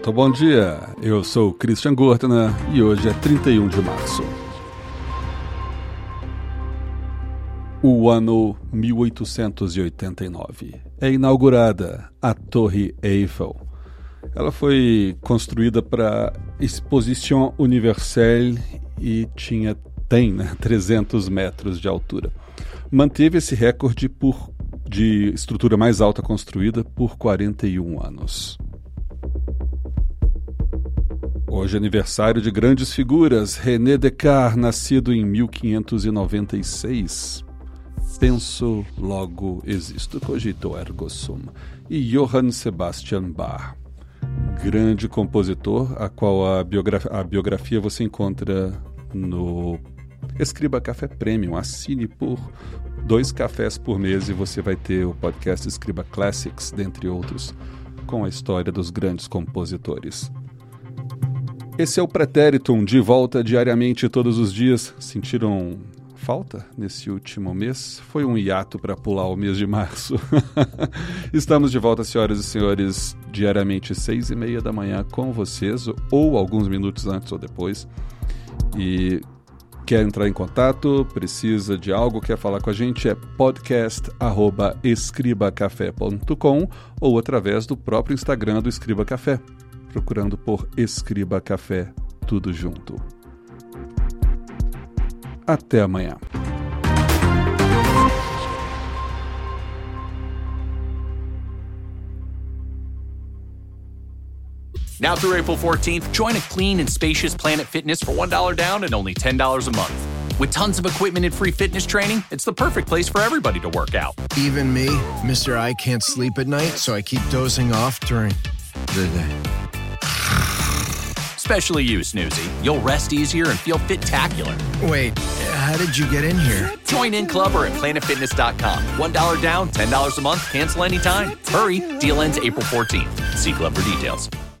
Muito bom dia, eu sou Christian Gortner e hoje é 31 de março. O ano 1889 é inaugurada a Torre Eiffel. Ela foi construída para Exposition Universelle e tinha tem né, 300 metros de altura. Manteve esse recorde por, de estrutura mais alta construída por 41 anos. Hoje é aniversário de grandes figuras. René Descartes, nascido em 1596. Penso, logo existo, cogito ergo sum. E Johann Sebastian Bach, grande compositor, a qual a, biografia, a biografia você encontra no Escriba Café Premium. Assine por dois cafés por mês e você vai ter o podcast Escriba Classics, dentre outros, com a história dos grandes compositores. Esse é o Pretéritum, de volta diariamente todos os dias. Sentiram falta nesse último mês? Foi um hiato para pular o mês de março. Estamos de volta, senhoras e senhores, diariamente seis e meia da manhã com vocês, ou alguns minutos antes ou depois. E quer entrar em contato, precisa de algo, quer falar com a gente, é podcast@escribacafé.com ou através do próprio Instagram do Escriba Café procurando por Escriba Café, tudo junto. Até amanhã. Now through April 14th, join a clean and spacious Planet Fitness for $1 down and only $10 a month. With tons of equipment and free fitness training, it's the perfect place for everybody to work out. Even me, Mr. I can't sleep at night, so I keep dozing off during the day. Especially you, Snoozy. You'll rest easier and feel fit-tacular. Wait, how did you get in here? Join in club or at planetfitness.com. $1 down, $10 a month, cancel anytime. Hurry, deal ends April 14th. See club for details.